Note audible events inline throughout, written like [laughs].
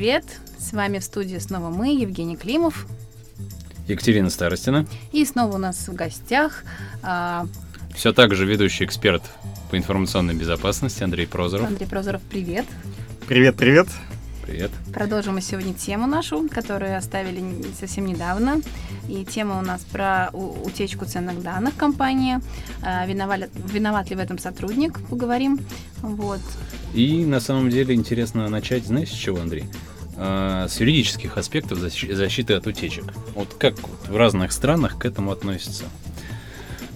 Привет! С вами в студии снова мы, Евгений Климов. Екатерина Старостина. И снова у нас в гостях... А... Все так же ведущий эксперт по информационной безопасности Андрей Прозоров. Андрей Прозоров, привет. Привет, привет. Продолжим мы сегодня тему нашу, которую оставили совсем недавно. И тема у нас про утечку ценных данных компании. А, виноват, виноват ли в этом сотрудник, поговорим. Вот. И на самом деле интересно начать, знаешь, с чего, Андрей? А, с юридических аспектов защиты от утечек. Вот как в разных странах к этому относятся?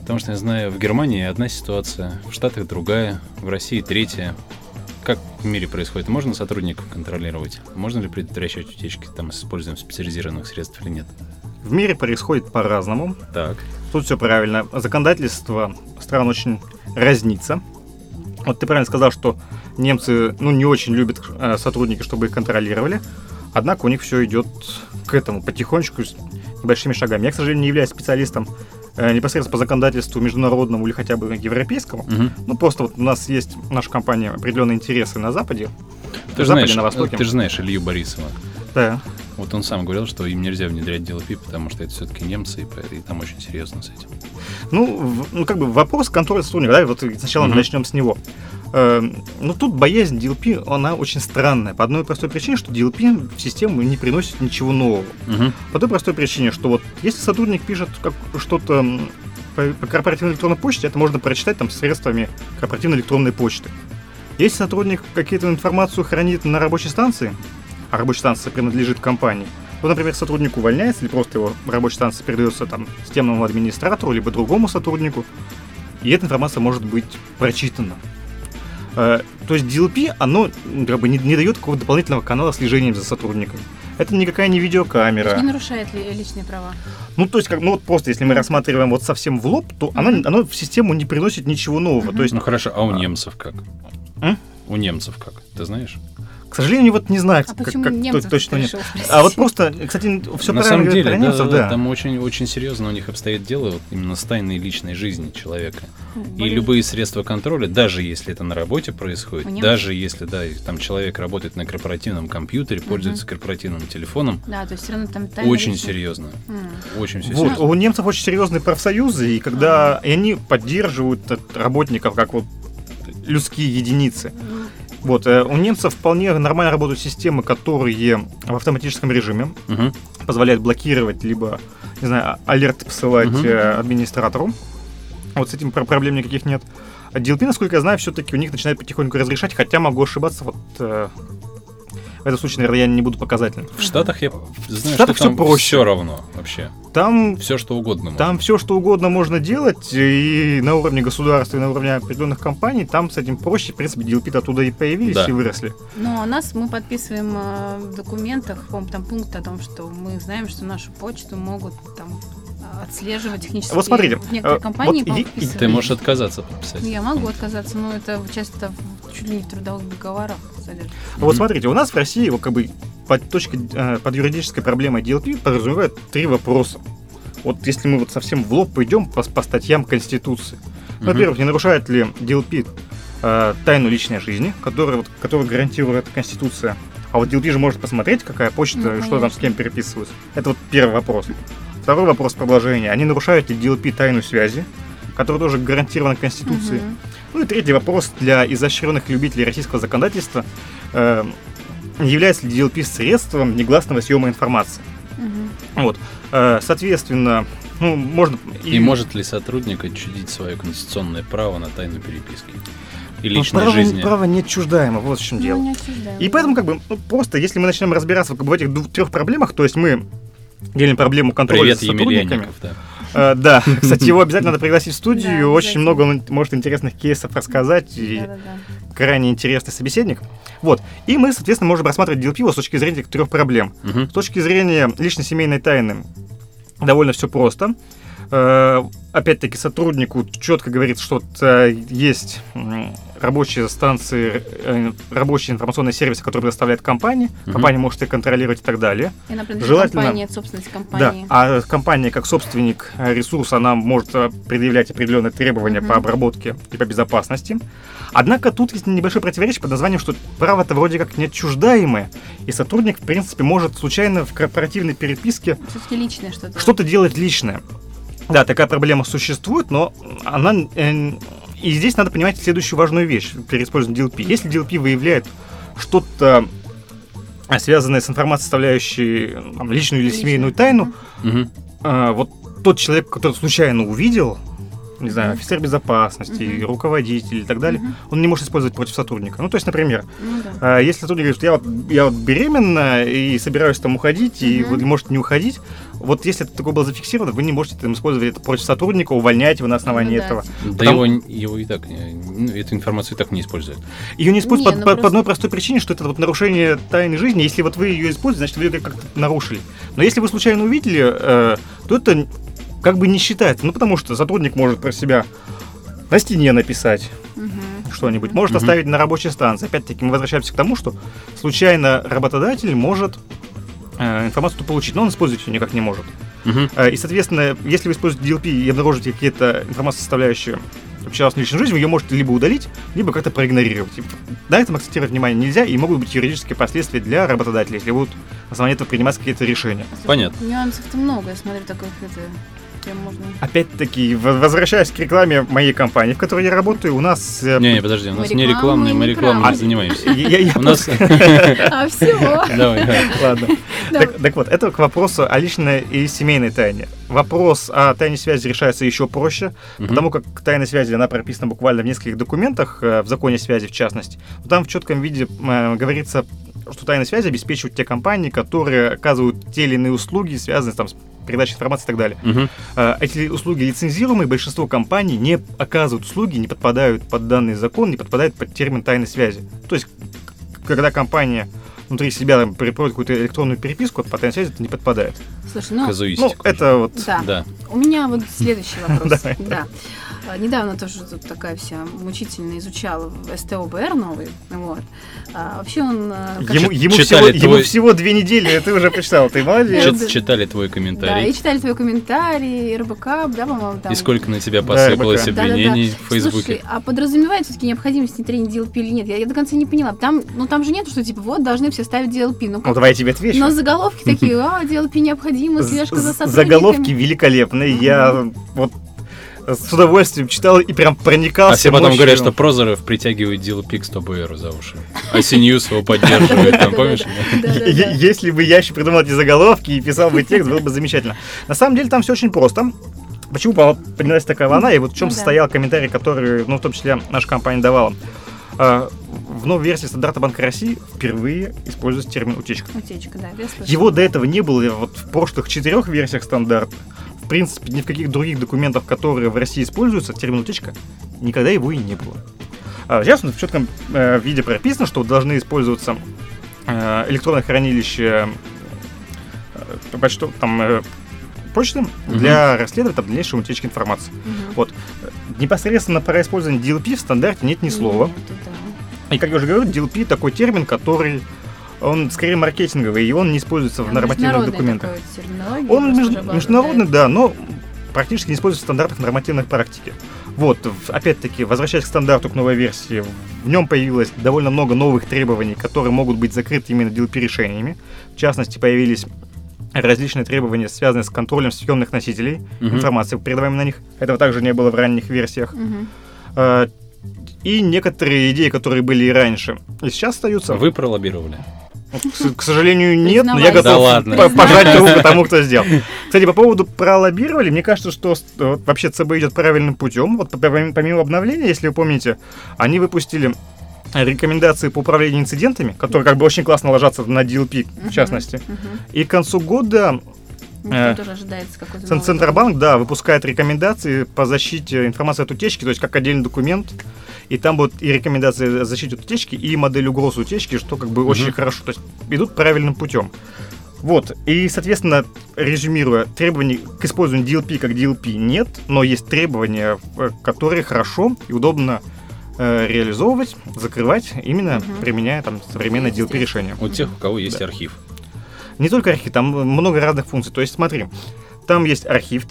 Потому что я знаю, в Германии одна ситуация, в Штатах другая, в России третья. В мире происходит? Можно сотрудников контролировать? Можно ли предотвращать утечки там с использованием специализированных средств или нет? В мире происходит по-разному. Так. Тут все правильно. Законодательство стран очень разнится. Вот ты правильно сказал, что немцы ну, не очень любят э, сотрудники, чтобы их контролировали. Однако у них все идет к этому потихонечку, с небольшими шагами. Я, к сожалению, не являюсь специалистом непосредственно по законодательству международному или хотя бы европейскому. Угу. Ну, просто вот у нас есть наша компания определенные интересы на Западе. Ты же знаешь, на Востоке. Ты же знаешь Илью Борисова. Да. Вот он сам говорил, что им нельзя внедрять DLP, потому что это все-таки немцы, и, и там очень серьезно с этим. Ну, в, ну как бы вопрос контроля сотрудника, да, вот сначала mm-hmm. мы начнем с него. Э, ну, тут боязнь DLP, она очень странная. По одной простой причине, что DLP в систему не приносит ничего нового. Mm-hmm. По той простой причине, что вот если сотрудник пишет как что-то по, по корпоративной электронной почте, это можно прочитать там средствами корпоративной электронной почты. Если сотрудник какую-то информацию хранит на рабочей станции, а рабочая станция принадлежит компании, вот, например, сотрудник увольняется или просто его рабочая станция передается там системному администратору либо другому сотруднику, и эта информация может быть прочитана. Э, то есть DLP, оно как бы не, не дает какого-то дополнительного канала слежения за сотрудником. Это никакая не видеокамера. Не нарушает ли личные права? Ну, то есть, как, ну вот просто, если мы рассматриваем вот совсем в лоб, то оно, оно в систему не приносит ничего нового. Mm-hmm. То есть, ну хорошо, а у немцев как? А? У немцев как? Ты знаешь? К сожалению, вот не знаю, а как, как точно нет. А вот просто, кстати, все На самом деле, про немцев, да, да, там очень, очень серьезно у них обстоит дело вот именно с тайной личной жизни человека. И любые средства контроля, даже если это на работе происходит, даже если, да, там человек работает на корпоративном компьютере, угу. пользуется корпоративным телефоном, да, то есть все равно там очень личная. серьезно, очень вот, серьезно. У немцев очень серьезные профсоюзы, и когда и они поддерживают работников как вот людские единицы. Вот, э, у немцев вполне нормально работают системы, которые в автоматическом режиме угу. позволяют блокировать, либо, не знаю, алерт посылать угу. администратору. Вот с этим проблем никаких нет. DLP, насколько я знаю, все-таки у них начинает потихоньку разрешать, хотя могу ошибаться, вот э, в этом случае, наверное, я не буду показательным. В Штатах я знаю, в Штатах что там все, проще. все равно вообще. Там все что угодно. Можно. Там все что угодно можно делать, и на уровне государства, и на уровне определенных компаний, там с этим проще. В принципе, DLP оттуда и появились, да. и выросли. Но у нас мы подписываем э, в документах, по там пункт о том, что мы знаем, что нашу почту могут там отслеживать технически. Вот смотрите, некоторые компании вот и, Ты можешь отказаться подписать. Я могу отказаться, но это часто чуть ли не в трудовых договорах содержит. Вот смотрите, у нас в России вот как бы под точкой, э, под юридической проблемой DLP подразумевает три вопроса. Вот если мы вот совсем в лоб пойдем по, по статьям Конституции. Угу. Во-первых, не нарушает ли DLP э, тайну личной жизни, которую, вот, которую гарантирует Конституция. А вот DLP же может посмотреть, какая почта, ну, что там с кем переписываются. Это вот первый вопрос. Второй вопрос продолжения. Они нарушают ли DLP тайну связи, которая тоже гарантирована Конституцией. Угу. Ну и третий вопрос для изощренных любителей российского законодательства. Э, является ли DLP средством негласного съема информации? Угу. Вот. Э, соответственно, ну, можно... И... и может ли сотрудник отчудить свое конституционное право на тайну переписки? И ну, личной право, жизни. Право не отчуждаемо, вот в чем ну, дело. И поэтому, как бы, ну, просто, если мы начнем разбираться в этих двух, трех проблемах, то есть мы делим проблему контроля Привет, за сотрудниками. Да. Uh, да, [laughs] кстати, его обязательно надо пригласить в студию. Очень много он может интересных кейсов рассказать. И крайне интересный собеседник. Вот. И мы, соответственно, можем рассматривать DLP с точки зрения трех проблем. С точки зрения личной семейной тайны довольно все просто. Э, опять-таки сотруднику четко говорит, что э, есть рабочие станции, э, рабочие информационные сервисы, которые предоставляет компания. Угу. Компания может их контролировать и так далее. И она Желательно... компании, это собственность компании. Да, а компания как собственник ресурса, она может предъявлять определенные требования угу. по обработке и по безопасности. Однако тут есть небольшое противоречие под названием, что право-то вроде как неотчуждаемое, и сотрудник, в принципе, может случайно в корпоративной переписке личное что-то. что-то делать личное. Да, такая проблема существует, но она... Э, и здесь надо понимать следующую важную вещь при использовании DLP. Если DLP выявляет что-то а, связанное с информацией, составляющей там, личную или семейную тайну, угу. э, вот тот человек, который случайно увидел, не знаю, офицер безопасности, uh-huh. руководитель и так далее, uh-huh. он не может использовать против сотрудника. Ну, то есть, например, uh-huh. э, если сотрудник говорит, что я вот, я вот беременна и собираюсь там уходить, uh-huh. и вы можете не уходить, вот если это такое было зафиксировано, вы не можете там использовать это против сотрудника, увольнять его на основании uh-huh. этого. Да Потому... его, его и так, ну, эту информацию и так не используют. Ее не используют не, по, ну, по, просто... по одной простой причине, что это вот нарушение тайны жизни. Если вот вы ее используете, значит, вы ее как-то нарушили. Но если вы случайно увидели, э, то это как бы не считается. Ну, потому что сотрудник может про себя на стене написать угу. что-нибудь, может угу. оставить на рабочей станции. Опять-таки мы возвращаемся к тому, что случайно работодатель может э, информацию получить, но он использовать ее никак не может. Угу. Э, и, соответственно, если вы используете DLP и обнаружите какие-то информации, составляющие частную личную жизнь, вы ее можете либо удалить, либо как-то проигнорировать. На этом акцентировать внимание нельзя, и могут быть юридические последствия для работодателей, если будут на основании этого принимать какие-то решения. Понятно. Нюансов-то много, я смотрю, таких это чем можно. Опять-таки, возвращаясь к рекламе моей компании, в которой я работаю, у нас... Э, не, не, подожди, у нас не рекламные, мы рекламой не занимаемся. У нас... [laughs] А, все. Давай, ладно. Так вот, это к вопросу о личной и семейной тайне. Вопрос о тайне связи решается еще проще, потому как тайна связи, она прописана буквально в нескольких документах, э, в законе связи в частности. Там в четком виде э, говорится что тайная связь обеспечивают те компании, которые оказывают те или иные услуги, связанные там, с передачей информации и так далее. Угу. Эти услуги лицензируемые, большинство компаний не оказывают услуги, не подпадают под данный закон, не подпадают под термин тайной связи. То есть, когда компания внутри себя там, проводит какую-то электронную переписку, под тайной связи это не подпадает. Слушай, ну, ну это вот... Да. да. У меня вот следующий [laughs] вопрос. Да. А, недавно тоже тут такая вся мучительно изучала СТОБР новый. Вот. А, вообще он... А, ему, ему, всего, твой... ему всего две недели, ты уже прочитал, ты молодец. Читали твой комментарий. Да, и читали твой комментарий, РБК, да, по-моему, там. И сколько на тебя посыпалось обвинений в Фейсбуке. Слушай, а подразумевает все-таки необходимость внедрения DLP или нет? Я, я до конца не поняла. Там, ну, там же нет, что типа вот должны все ставить DLP. Ну, ну давай я тебе отвечу. Но заголовки такие, [laughs] а, DLP необходимо, слежка за сотрудниками. Заголовки великолепные. Я вот с удовольствием читал и прям проникался. А все потом говорят, что Прозоров притягивает DLP к 100 за уши. А CNews его поддерживает, там, помнишь? Если бы я еще придумал эти заголовки и писал бы текст, было бы замечательно. На самом деле там все очень просто. Почему поднялась такая волна, и вот в чем ну состоял комментарий, который, ну, в том числе, наша компания давала. В новой версии стандарта Банка России впервые используется термин утечка. Утечка, да. Его до этого не было вот в прошлых четырех версиях стандарта в принципе, ни в каких других документах, которые в России используются, термин утечка, никогда его и не было. А сейчас в четком э, виде прописано, что должны использоваться э, электронное хранилище э, почту, там, э, почты угу. для расследования там, дальнейшей утечки информации. Угу. Вот. Непосредственно про использование DLP в стандарте нет ни слова. Нет, да. И, как я уже говорил, DLP такой термин, который он скорее маркетинговый, и он не используется в нормативных документах. Он меж, международный, да, но практически не используется в стандартах нормативных практики. Вот, опять-таки, возвращаясь к стандарту, к новой версии, в нем появилось довольно много новых требований, которые могут быть закрыты именно DLP-решениями. В частности, появились различные требования, связанные с контролем съемных носителей uh-huh. информации, передаваемой на них. Этого также не было в ранних версиях. Uh-huh. И некоторые идеи, которые были и раньше, и сейчас остаются. Вы пролоббировали? К сожалению, нет, но я готов да ладно. пожать руку тому, кто сделал. Кстати, по поводу пролоббировали, мне кажется, что вообще ЦБ идет правильным путем. Вот помимо обновления, если вы помните, они выпустили рекомендации по управлению инцидентами, которые как бы очень классно ложатся на DLP, в частности. И к концу года Э, тоже ожидается какой-то Центробанк, да, выпускает рекомендации по защите информации от утечки, то есть как отдельный документ. И там будут и рекомендации о защите от утечки, и модель угроз утечки, что как бы угу. очень хорошо. То есть идут правильным путем. Вот, и, соответственно, резюмируя, требований к использованию DLP как DLP нет, но есть требования, э, которые хорошо и удобно э, реализовывать, закрывать, именно Мгм. применяя там современное DLP решение. У тех, у кого есть Да. архив. Не только архив, там много разных функций. То есть, смотри, там есть архив,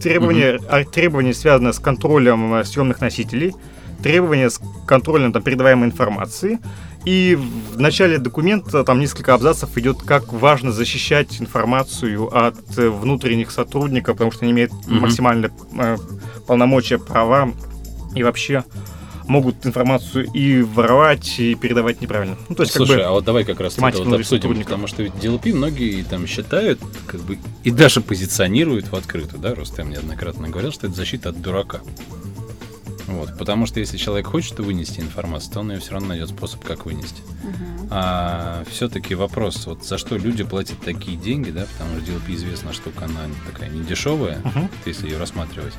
требования, а, требования связанные с контролем э, съемных носителей, требования с контролем там, передаваемой информации. И в начале документа там несколько абзацев идет, как важно защищать информацию от э, внутренних сотрудников, потому что они имеют Мгм. максимально э, полномочия, права и вообще могут информацию и воровать, и передавать неправильно. Ну, то есть, Слушай, как бы, а вот давай как раз это вот обсудим, потому что ведь DLP многие там считают, как бы, и даже позиционируют в открытую, да, Рустем неоднократно говорил, что это защита от дурака. Вот, потому что если человек хочет вынести информацию, то он ее все равно найдет способ, как вынести. Мгм. А все-таки вопрос, вот за что люди платят такие деньги, да, потому что DLP известна штука, она такая не дешевая, Мгм. если ее рассматривать.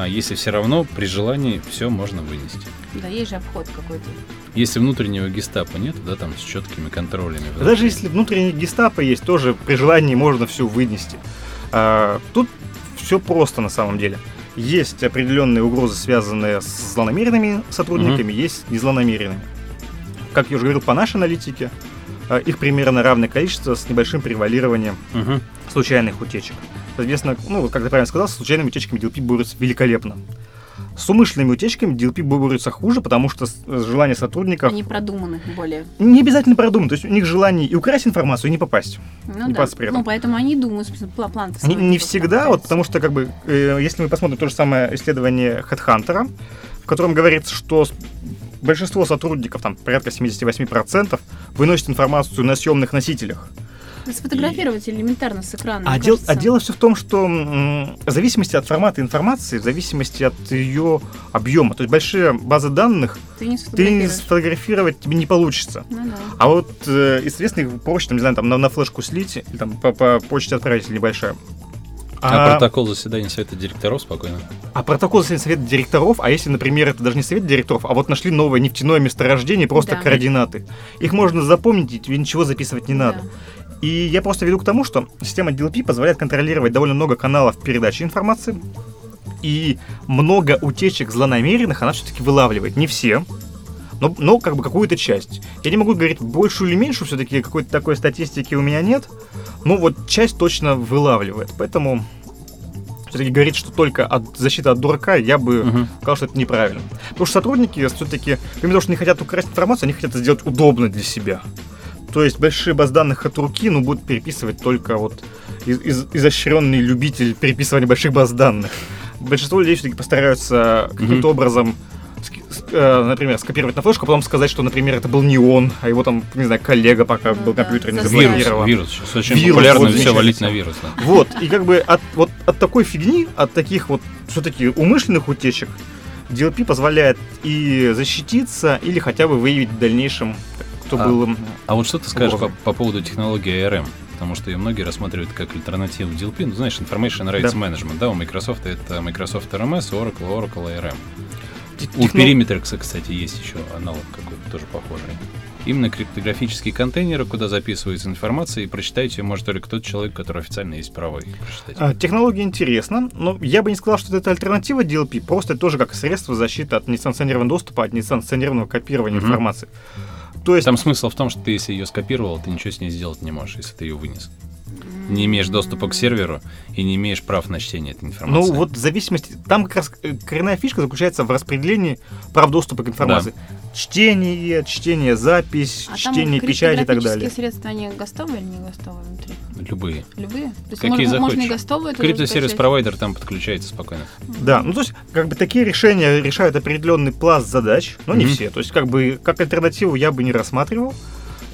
А если все равно при желании все можно вынести. Да, есть же обход какой-то. Если внутреннего гестапо нет, да, там с четкими контролями. Даже если внутренний гестапо есть, тоже при желании можно все вынести. А, тут все просто на самом деле. Есть определенные угрозы, связанные с злонамеренными сотрудниками, есть незлонамеренными. Как я уже говорил, по нашей аналитике, а, их примерно равное количество с небольшим превалированием Мгм. случайных утечек. Соответственно, ну, как ты правильно сказал, с случайными утечками DLP борются великолепно. С умышленными утечками DLP борются хуже, потому что желание сотрудников Они продуманы более. не обязательно продумано. То есть у них желание и украсть информацию, и не попасть. Ну Не да. при этом. Ну, поэтому они думают, собственно, пла- план-то Не, не всегда, вот потому что, как бы, э, если мы посмотрим то же самое исследование HeadHunter, в котором говорится, что большинство сотрудников, там порядка 78%, выносят информацию на съемных носителях. Сфотографировать элементарно с экрана. А, дел- а дело все в том, что м, в зависимости от формата информации, в зависимости от ее объема, то есть большие базы данных, Ты не ты сфотографируешь. сфотографировать тебе не получится. Ну да. А вот, э, и, соответственно, их проще, там, не знаю, там, на, на флешку слить, или там по, по почте отправить небольшая. А, протокол заседания совета директоров спокойно. А протокол заседания совета директоров, а если, например, это даже не совет директоров, а вот нашли новое нефтяное месторождение, просто Да. координаты. Их можно запомнить, и тебе ничего записывать не надо. Да. И я просто веду к тому, что система DLP позволяет контролировать довольно много каналов передачи информации, и много утечек злонамеренных она все-таки вылавливает. Не все, но, но как бы какую-то часть. Я не могу говорить большую или меньшую, все-таки какой-то такой статистики у меня нет, но вот часть точно вылавливает. Поэтому все-таки говорить, что только от защиты от дурака, я бы Мгм. сказал, что это неправильно. Потому что сотрудники все-таки, помимо того, что не хотят украсть информацию, они хотят это сделать удобно для себя. То есть большие баз данных от руки, ну, будут переписывать только вот из- из- изощренный любитель переписывания больших баз данных. Большинство людей все-таки постараются каким-то образом, ски- с- э, например, скопировать на флешку, а потом сказать, что, например, это был не он, а его там, не знаю, коллега, пока Ну был да, компьютер не заставить. Вирус, вирус. Сейчас очень Вирус, популярно вот все валить на вирус. да. Вот, и как бы от, вот, от такой фигни, от таких вот все-таки умышленных утечек, DLP позволяет и защититься, или хотя бы выявить в дальнейшем, кто А, был... м, А вот что ты скажешь по, по поводу технологии ARM? Потому что ее многие рассматривают как альтернативу DLP. Ну, знаешь, Information Rights Да. Management, да, у Microsoft это Microsoft RMS, Oracle, Oracle ARM. те- У техно- Perimeter, кстати, есть еще аналог какой-то тоже похожий. Именно криптографические контейнеры, куда записывается информация, и прочитать ее может только тот человек, который официально есть право их прочитать. А, Технология интересна, но я бы не сказал, что это альтернатива DLP, просто это тоже как средство защиты от несанкционированного доступа, от несанкционированного копирования Мгм. информации. То есть, Там смысл в том, что ты, если ее скопировал, ты ничего с ней сделать не можешь, если ты ее вынес. Не имеешь доступа к серверу и не имеешь прав на чтение этой ну информации. вот в зависимости, там как раз э, коренная фишка заключается в распределении прав доступа к информации. Чтение, чтение, запись, А там чтение, печать и так далее. средства, они гостовые или не гостовые внутри? Любые. Любые? То есть Какие можно, можно и захочешь. гостовые тоже Криптосервис скачать? провайдер там подключается спокойно. Да, ну то есть, как бы такие решения решают определенный пласт задач, но не Мгм. все. То есть, как бы, как альтернативу я бы не рассматривал.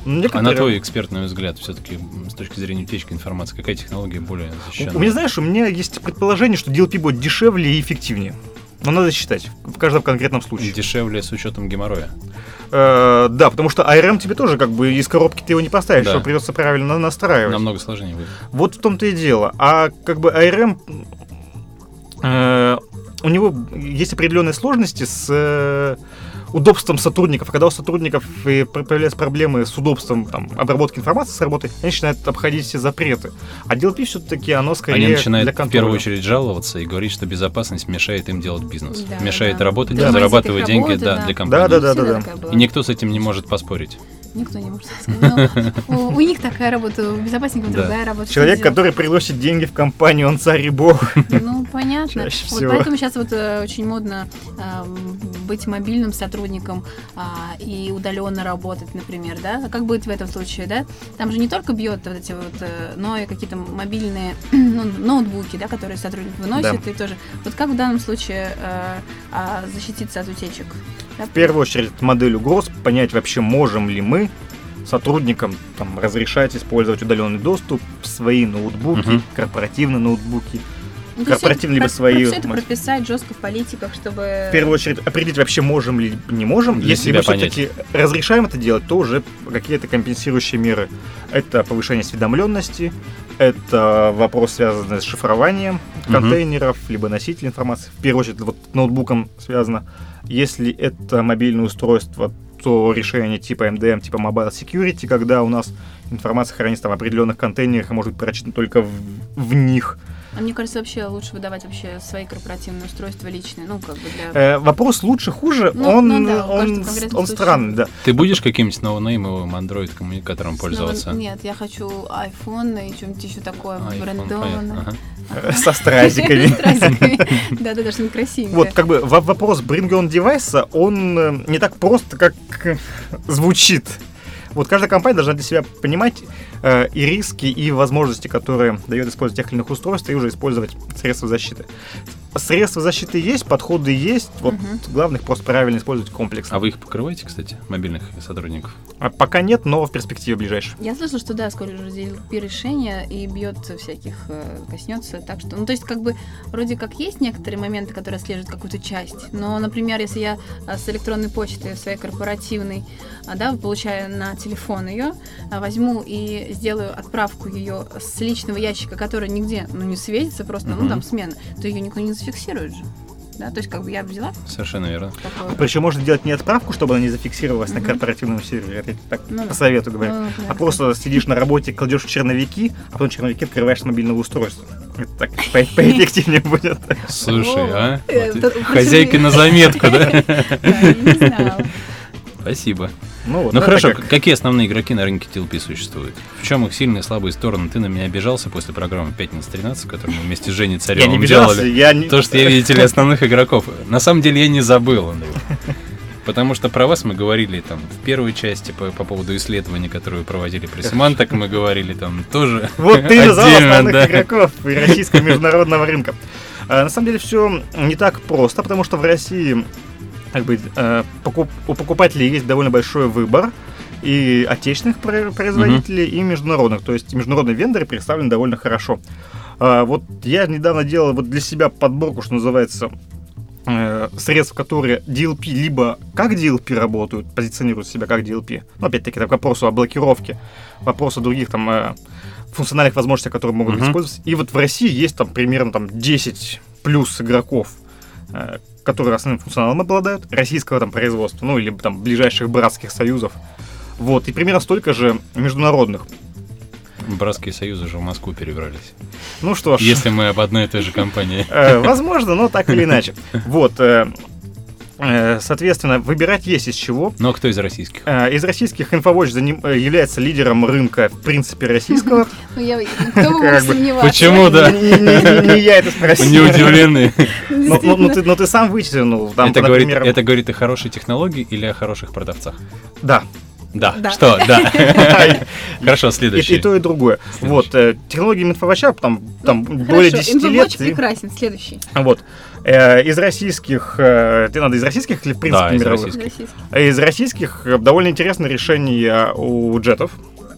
А на Некоторые- твой экспертный взгляд, все-таки с точки зрения утечки информации, какая технология более защищена? У меня, знаешь, у меня есть предположение, что DLP будет дешевле и эффективнее. Но надо считать в каждом конкретном случае. Дешевле с учетом геморроя. Э, да, потому что ARM тебе тоже как бы из коробки ты его не поставишь, Да. его придется правильно настраивать. Намного сложнее будет. Вот в том-то и дело. А как бы ARM, э, у него есть определенные сложности с э, удобством сотрудников. А когда у сотрудников появляются проблемы с удобством там, обработки информации с работы, они начинают обходить все запреты. А DLP все-таки оно скорее Они начинают для в контроля. первую очередь жаловаться и говорить, что безопасность мешает им делать бизнес. Да, мешает да. работать, Да. зарабатывать Их деньги работы, да, да. для компании. Да, да, да. такая была. И никто с этим не может поспорить. Никто не может сказать. Но у, у них такая работа, у безопасников Да. другая работа. Человек, который приносит деньги в компанию, он царь и бог. Ну, понятно. Чаще Вот всего. поэтому сейчас вот э, очень модно э, быть мобильным сотрудником а, и удаленно работать, например, да? А как будет в этом случае, да? Там же не только бьет вот эти вот, э, но и какие-то мобильные [clears throat] ну, ноутбуки, да, которые сотрудник выносит, Да. и тоже. Вот как в данном случае э, а, защититься от утечек? В первую очередь, модель угроз, понять вообще, можем ли мы сотрудникам там, разрешать использовать удаленный доступ, свои ноутбуки, Мгм. корпоративные ноутбуки. Ну, корпоративные либо про- свои Все это прописать жестко в политиках, чтобы... В первую очередь, определить вообще, можем ли не можем. Для Если себя мы все-таки разрешаем это делать, то уже какие-то компенсирующие меры. Это повышение осведомленности, это вопрос, связанный с шифрованием контейнеров, либо носителей информации. В первую очередь, вот с ноутбуком связано. Если это мобильное устройство, то решение типа MDM, типа Mobile Security, когда у нас информация хранится там в определенных контейнерах и может быть прочитана только в, в них. А мне кажется, вообще лучше выдавать вообще свои корпоративные устройства личные, ну, как бы для... Э, вопрос лучше, хуже, Ну, он, ну да, он, он странный, да. Ты будешь каким-нибудь ноунеймовым Android-коммуникатором Снова- пользоваться? Нет, я хочу iPhone и что-нибудь еще такое понятно. брендованное. Ага. Со стразиками. Да-да-да, что-нибудь красивенькое. Вот, как бы во- вопрос bring on девайса, он э, не так просто, как э, звучит. Вот каждая компания должна для себя понимать э, и риски, и возможности, которые дает использовать тех или иных устройств, и уже использовать средства защиты. Средства защиты есть, подходы есть, вот Мгм. главное их просто правильно использовать комплексно. А вы их покрываете, кстати, мобильных сотрудников? А пока нет, но в перспективе ближайшей. Я слышала, что да, скоро уже DLP решение и бьет всяких, э, коснется, так что, ну, то есть, как бы, вроде как есть некоторые моменты, которые отслеживают какую-то часть, но, например, если я э, с электронной почты своей корпоративной, а, да, получаю на телефон ее, возьму и сделаю отправку ее с личного ящика, который нигде, ну, не светится просто, ну, Мгм. там смена, то ее никто не зафиксирует же. Да, то есть, как бы я взяла Совершенно верно. такое. Причем можно делать не отправку, чтобы она не зафиксировалась на Мгм. корпоративном сервере, это я так Ну по совету говорю. Ну, А просто сидишь на работе, кладешь черновики, а потом черновики открываешь с мобильного устройства. Это так по- поэффективнее будет. Слушай, а? Э, Вот и- тут- Хозяйка на заметку, да? [laughs] Не знала. Спасибо. Ну, вот, Ну хорошо, как- какие основные игроки на рынке TLP существуют? В чем их сильные и слабые стороны? Ты на меня обижался после программы «Пятница 13», которую мы вместе с Женей Я не Царевым бежался, делали. я не... То, что я [laughs] видели основных игроков. На самом деле я не забыл, Андрей. Потому что про вас мы говорили там в первой части по, по поводу исследования, которое вы проводили при Симанток, мы говорили там тоже Вот ты назвал основных да. игроков российского международного рынка. А, На самом деле все не так просто, потому что в России как бы, э, покуп- у покупателей есть довольно большой выбор и отечественных про- производителей, и международных. То есть международные вендоры представлены довольно хорошо. А, Вот я недавно делал вот для себя подборку, что называется, э, средств, которые DLP либо как DLP работают, позиционируют себя как DLP. Ну, опять-таки, это к вопросу о блокировке, вопрос о других там э, функциональных возможностях, которые могут Мгм. использоваться. И вот в России есть там примерно там 10 плюс игроков, которые основным функционалом обладают, российского там производства, ну или там ближайших братских союзов. Вот, и примерно столько же международных. Братские союзы же в Москву перебрались. Ну что ж, Если мы об одной и той же компании. э, возможно, но так или иначе. [laughs] Вот, э, соответственно, выбирать есть из чего. Но кто из российских? Э, Из российских Infowatch заним- э, является лидером рынка, в принципе, российского. [laughs] Ну, почему, да? Не я это спросил. Не удивлены. [laughs] Ну, ну, ну, ты, ну сам вытянул. Там, Это говорит, например, это говорит о хорошей технологии или о хороших продавцах? Да, Да. Да. Что? Да. [laughs] Хорошо, следующий. и то, и другое. Следующий. Вот, э, технологии инфовача там, там Ну, более хорошо, 10 лет. И- прекрасен. Следующий. Вот. Э, из российских, э, ты надо из российских или в принципе Да, из мировых? российских. Из российских э, довольно интересное решение у джетов,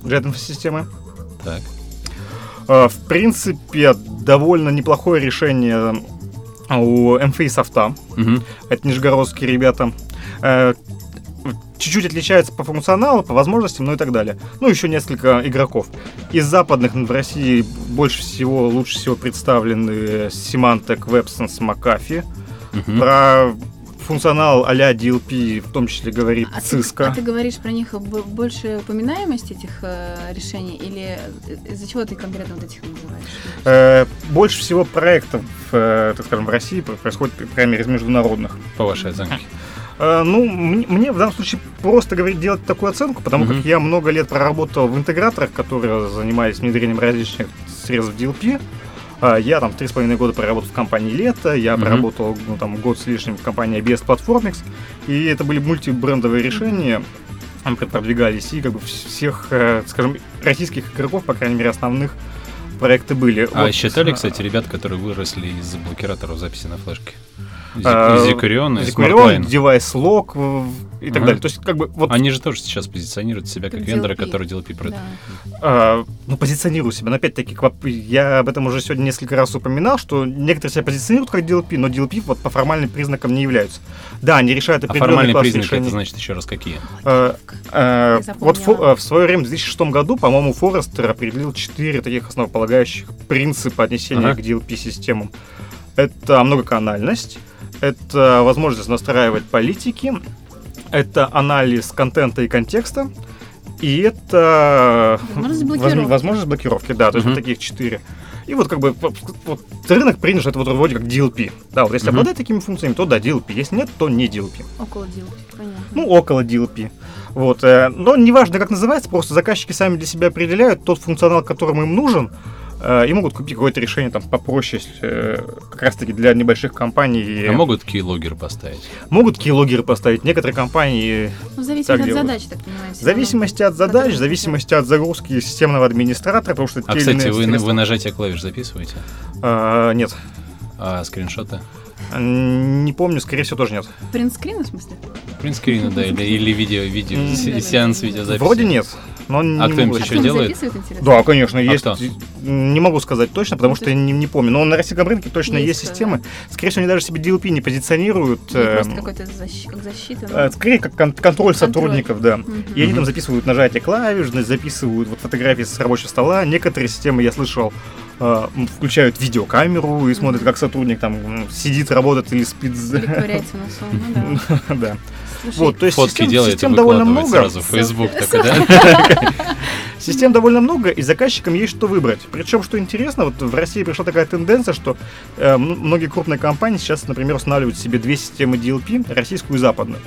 джет инфосистемы. Так. Э, В принципе, довольно неплохое решение у МФИ софта. Мгм. Это нижегородские ребята. Чуть-чуть отличается по функционалу, по возможностям, ну и так далее. Ну, еще несколько игроков. Из западных в России больше всего, лучше всего представлены Symantec, Websense, McAfee. Мгм. Про функционал а-ля DLP, в том числе говорит А ты, Cisco. а ты говоришь про них больше упоминаемость этих э, решений или из-за чего ты конкретно вот этих называешь? Э, больше всего проектов, э, так скажем, в России про- происходит, по крайней мере, из международных. По вашей оценке. Э, ну, мне, в данном случае просто говорить делать такую оценку, потому Мгм. как я много лет проработал в интеграторах, которые занимались внедрением различных средств DLP. А, Я там три с половиной года проработал в компании Лето, я Мгм. проработал ну, там год с лишним в компании ABS Platformix, и это были мультибрендовые решения, продвигались, и как бы вс- всех, э, скажем, российских игроков, по крайней мере, основных проекты были. А Вот, считали, э, кстати, ребят, которые выросли из блокираторов записи на флешке? А, Зикурион и Зикурион, Lock э, и так Ага. далее. То есть, как бы, вот Они же тоже сейчас позиционируют себя как Как вендоры, DLP. которые DLP продают. Да. А, ну, позиционирую себя. Но опять-таки, я об этом уже сегодня несколько раз упоминал, что некоторые себя позиционируют как DLP, но DLP вот по формальным признакам не являются. Да, они решают А определенный формальные признаки, это значит еще раз какие? Вот э, в свое время, в 2006 году, по-моему, Форестер определил четыре таких основополагающих принципа отнесения Ага. к DLP-системам. Это многоканальность, это возможность настраивать политики, это анализ контента и контекста, и это Возможность воз- блокировки. возможность блокировки, да, то есть Мгм. вот таких четыре. И вот как бы вот, рынок принял, что это вот вроде как DLP. Да, вот если Мгм. обладает такими функциями, то да, DLP. Если нет, то не DLP. Около дела, понятно. Ну, около DLP. Вот. э, Но неважно, как называется, просто заказчики сами для себя определяют тот функционал, которым им нужен, э, и могут купить какое-то решение там попроще, э, как раз таки для небольших компаний. А могут keylogger поставить? Могут keyloggerы поставить. Некоторые компании Ну, в зависимости так от делают. задач, так понимаю. в зависимости от задач, в зависимости от загрузки системного администратора, потому что А, кстати, вы, средства- вы нажатие клавиш записываете? А, нет. А скриншоты? М, Не помню, скорее всего, тоже нет. Принтскрин, в смысле? Принтскрины, да, или, или видео, видео, сеанс видеозаписи. Вроде нет. Но не кто-нибудь А еще делает? Да, конечно, есть. кто? Не могу сказать точно, потому Ну, что то я не, не помню. Но на российском рынке точно Есть, есть, да. системы. Скорее всего, они даже себе DLP не позиционируют. Э, просто какой-то защ- как защита. ну. э, Скорее, как кон- контроль сотрудников, да. Мгм. И они там записывают нажатие клавиш, записывают вот фотографии с рабочего стола. Некоторые системы, я слышал, э, включают видеокамеру и смотрят, как сотрудник там сидит, работает или спит. Или ковыряется носом, ну да. [laughs] Да. Слушай, Вот, то есть Фотки систем, делает систем и довольно много. сразу в Facebook такой, да? [laughs] [laughs] Систем довольно много, и заказчикам есть что выбрать. Причем, что интересно, вот в России пришла такая тенденция, что э, многие крупные компании сейчас, например, устанавливают себе две системы DLP, российскую и западную.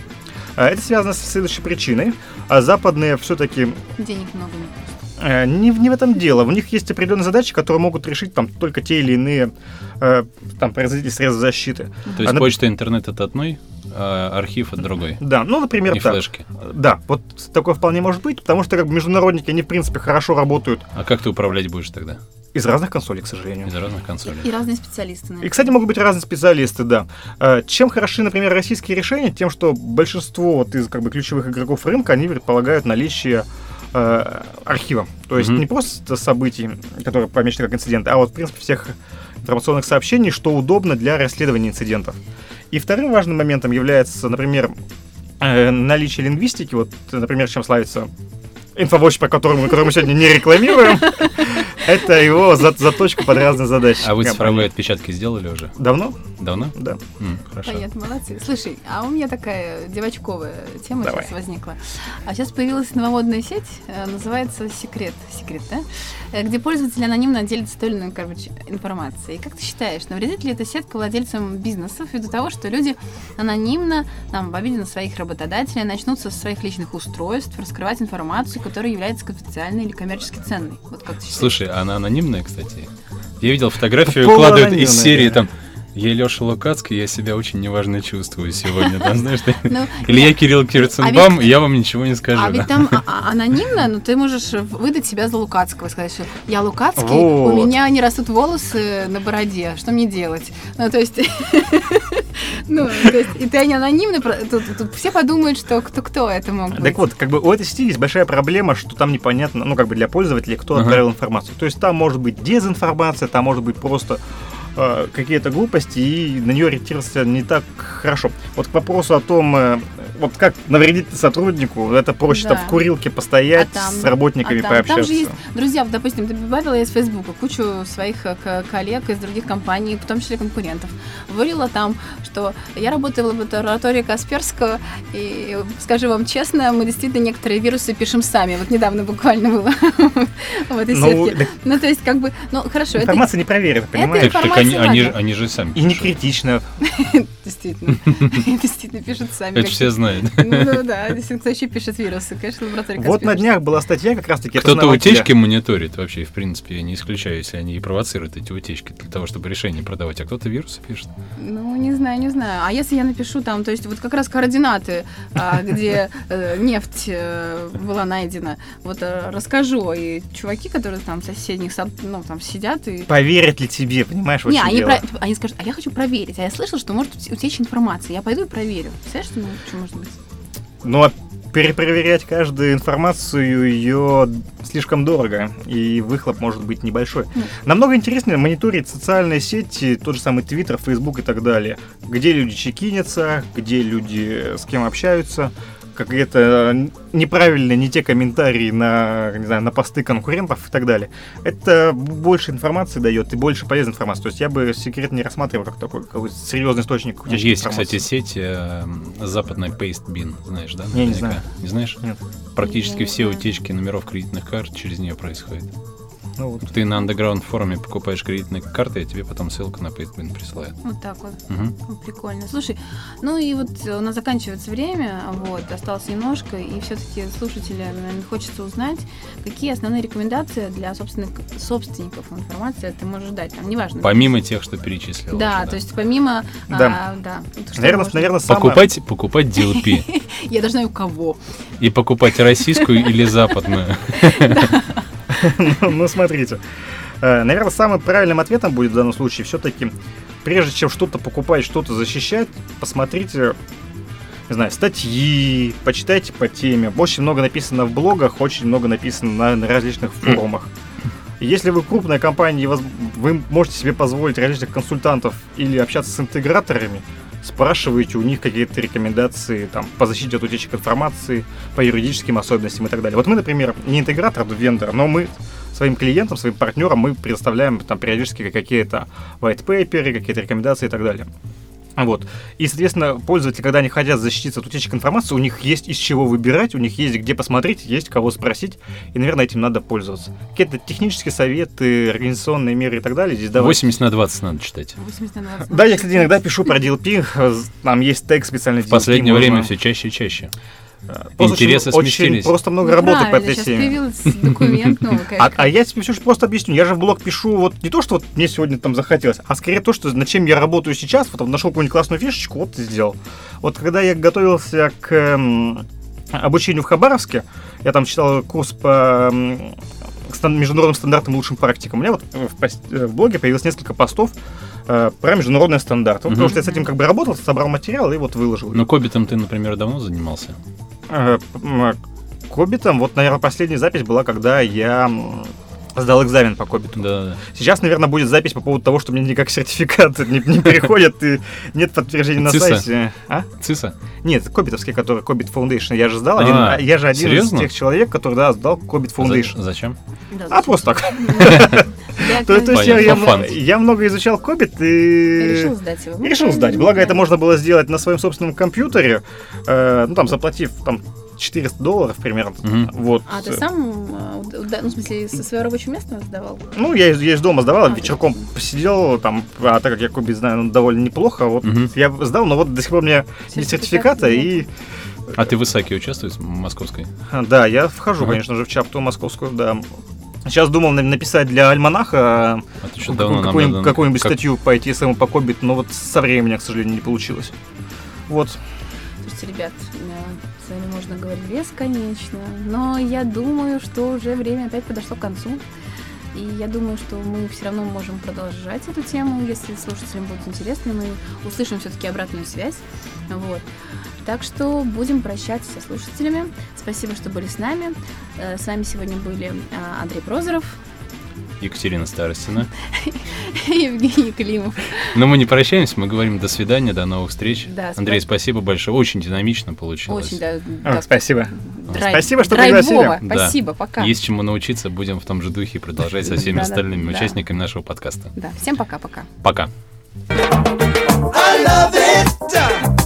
А Это связано с следующей причиной. А западные все-таки Денег много не Не, в- не в этом дело. У них есть определенные задачи, которые могут решить там только те или иные э, там, производители средств защиты. То есть Она- почта и интернет это одной, а архив от другой. Да, ну, например, И так. флешки. Да, вот такое вполне может быть, потому что как бы международники, они, в принципе, хорошо работают А как ты управлять будешь тогда? из разных консолей, к сожалению. Из разных консолей. И разные специалисты. на И, кстати, могут быть разные специалисты, да. Э, Чем хороши, например, российские решения? Тем, что большинство вот из как бы ключевых игроков рынка, они предполагают наличие э, архива. То есть Мгм. не просто событий, которые помечены как инциденты, а вот, в принципе, всех информационных сообщений, что удобно для расследования инцидентов. И вторым важным моментом является, например, э, наличие лингвистики. Вот, например, чем славится инфовощ, по которому, который мы сегодня не рекламируем. [laughs] Это его за- заточка под разные задачи. А вы цифровые отпечатки сделали уже? Давно? Давно? Да. Хорошо. Понятно, молодцы. Слушай, а у меня такая девочковая тема сейчас возникла. А сейчас появилась новомодная сеть, э, называется Секрет. Секрет, да? Э, Где пользователи анонимно делятся той или иной короче, информацией. И как ты считаешь, навредит ли эта сетка владельцам бизнесов ввиду того, что люди анонимно, там, в обиде на своих работодателей, начнут со своих личных устройств раскрывать информацию, которая является конфиденциальной или коммерчески ценной? Вот как ты считаешь? Слушай, она анонимная, кстати. Я видел фотографию, Да укладывают из серии там я Леша Лукацкий, я себя очень неважно чувствую сегодня, да, [laughs] знаешь? ты? Ну, Или я Кирилл Кирценбам, я вам ничего не скажу. А ведь там а- а- анонимно, но ты можешь выдать себя за Лукацкого, сказать, что я Лукацкий, у меня не растут волосы на бороде, что мне делать? Ну, то есть, [laughs] ну, то есть, и ты не анонимный, про- тут, тут все подумают, что кто, кто это мог быть. Так вот, как бы у этой сети есть большая проблема, что там непонятно, ну, как бы для пользователей, кто отправил информацию. То есть там может быть дезинформация, там может быть просто э, какие-то глупости, и на нее ориентироваться не так хорошо. Вот к вопросу о том, э, вот как навредить сотруднику, это проще Да. там в курилке постоять, А там- с работниками а там, пообщаться. там же есть, друзья, вот, допустим, ты добавила из Фейсбука кучу своих э, коллег из других компаний, в том числе конкурентов. Говорила там, что я работаю в лаборатории Касперского, и скажу вам честно, мы действительно некоторые вирусы пишем сами. Вот недавно буквально было в этой сетке. Ну, то есть, как бы, ну, хорошо, информация не проверена, понимаешь? Они, они, они же сами И не пишут. критично. [laughs] действительно, действительно пишут сами. Это все знают. [laughs] Ну да, действительно, кто еще пишет вирусы? Конечно, лаборатория Вот на днях была статья как раз-таки Кто-то утечки мониторит вообще, в принципе, я не исключаю, если они и провоцируют эти утечки для того, чтобы решение продавать, а кто-то вирусы пишет. Ну, не знаю, не знаю. А если я напишу там, то есть вот как раз координаты, а, где э, нефть э, была найдена, вот э, расскажу. И чуваки, которые там соседних, ну, там сидят и... Поверят ли тебе, понимаешь, вот Не, они, про- они скажут, а я хочу проверить. А я слышал, что может ут- утечь информация. Я пойду и проверю. Представляешь, что, ну, что может быть? Ну, а перепроверять каждую информацию ее слишком дорого, и выхлоп может быть небольшой. Ну. Намного интереснее мониторить социальные сети, тот же самый Твиттер, Фейсбук и так далее. Где люди чекинятся, где люди с кем общаются, какие-то неправильные, не те комментарии на, не знаю, на посты конкурентов и так далее. Это больше информации дает и больше полезной информации. То есть я бы секрет не рассматривал как такой какой-то серьезный источник утечки Есть, информации. кстати, сеть э, западная Pastebin, знаешь, да? Не, не наверняка? знаю. Не знаешь? Нет. Практически Не все утечки номеров кредитных карт через нее происходят. Ну, вот. Ты на андеграунд форуме покупаешь кредитные карты, а тебе потом ссылка на Pastebin присылают. Вот так вот. Ну, Прикольно. Слушай, ну и вот у нас заканчивается время, вот, осталось немножко, и все-таки наверное, хочется узнать, какие основные рекомендации для собственных, собственников информации ты можешь дать, там, неважно. Помимо тех, что перечислил. Да, уже, то есть помимо... Да. а, да. Вот Наверное, можно- наверное, самое... Покупать, покупать DLP. [laughs] Я должна у кого. И покупать российскую или западную. [laughs] [laughs] Ну, смотрите. Э, Наверное, самым правильным ответом будет в данном случае все-таки, прежде чем что-то покупать, что-то защищать, посмотрите, не знаю, статьи, почитайте по теме. Очень много написано в блогах, очень много написано на, на различных [clears throat] форумах. Если вы крупная компания, вы можете себе позволить различных консультантов или общаться с интеграторами, спрашивайте у них какие-то рекомендации там, по защите от утечек информации, по юридическим особенностям и так далее. Вот мы, например, не интегратор, а вендор, но мы своим клиентам, своим партнерам мы предоставляем там периодически какие-то white paper, какие-то рекомендации и так далее. Вот. И, соответственно, пользователи, когда они хотят защититься от утечек информации, у них есть из чего выбирать, у них есть где посмотреть, есть кого спросить, и, наверное, этим надо пользоваться. Какие-то технические советы, организационные меры и так далее здесь давать. 80 на 20 надо читать. 80 на 20. Да, я, кстати, иногда пишу про DLP, [laughs] там есть тег специальный. В последнее DLP, время можно- все чаще и чаще. Просто интересы очень, просто много работы по этой теме. появился документ новый. [laughs] А, а я тебе все просто объясню. Я же в блог пишу вот не то, что вот мне сегодня там захотелось, а скорее то, что над чем я работаю сейчас. Вот там нашел какую-нибудь классную фишечку, вот и сделал. Вот когда я готовился к эм, обучению в Хабаровске, я там читал курс по эм, стан- международным стандартам и лучшим практикам. У меня вот э, в, пост- э, в блоге появилось несколько постов э, про международные стандарты. Вот Мгм. Потому что я с этим как бы работал, собрал материал и вот выложил. Но кобитом ты, например, давно занимался? Э, м, Кобитом, вот, наверное, последняя запись была, когда я сдал экзамен по Кобиту. Да, да. Сейчас, наверное, будет запись по поводу того, что мне никак сертификат [laughs] не, не переходит и нет подтверждения на ЦИСа? сайте. А? ЦИСа? Нет, Кобитовский, который Кобит Foundation. Я же сдал, А, один, а, я же один серьезно? из тех человек, который, да, сдал Кобит Foundation. За- зачем? Да, А, просто так. [laughs] То, есть я, много изучал Кобит и... решил сдать его. Решил сдать. Благо, это можно было сделать на своем собственном компьютере, э, ну, там, заплатив там 400 долларов примерно. Мгм. Вот. А ты сам, э, ну, в смысле, со своего рабочего места сдавал? Ну, я, из- я из дома сдавал, А, вечерком посидел, там, а так как я Кобит знаю ну, довольно неплохо, вот Мгм. я сдал, но вот до сих пор у меня нет Сертификата нет. и А ты в Исаке участвуешь, в московской? а, да, я вхожу, Ага. конечно же, в чапту московскую, да. Сейчас думал на- написать для альманаха А ты что, какую- давно нам какую-нибудь, какую-нибудь как- статью по ITSM и по Кобит, но вот со временем, к сожалению, не получилось. Вот. Слушайте, ребят, с вами можно говорить бесконечно, но я думаю, что уже время опять подошло к концу. И я думаю, что мы все равно можем продолжать эту тему, если слушателям будет интересно, мы услышим все-таки обратную связь. Вот. Так что будем прощаться со слушателями. Спасибо, что были с нами. Э, С вами сегодня были э, Андрей Прозоров. Екатерина Старостина. [laughs] Евгений Климов. Но мы не прощаемся, мы говорим до свидания, до новых встреч. Да, Андрей, спасибо большое. Очень динамично получилось. Очень, да. О. Спасибо. Драйв... Спасибо, что пригласили. Да. Спасибо, пока. Есть чему научиться, будем в том же духе продолжать со всеми остальными участниками нашего подкаста. Да, всем пока-пока. Пока. I love it.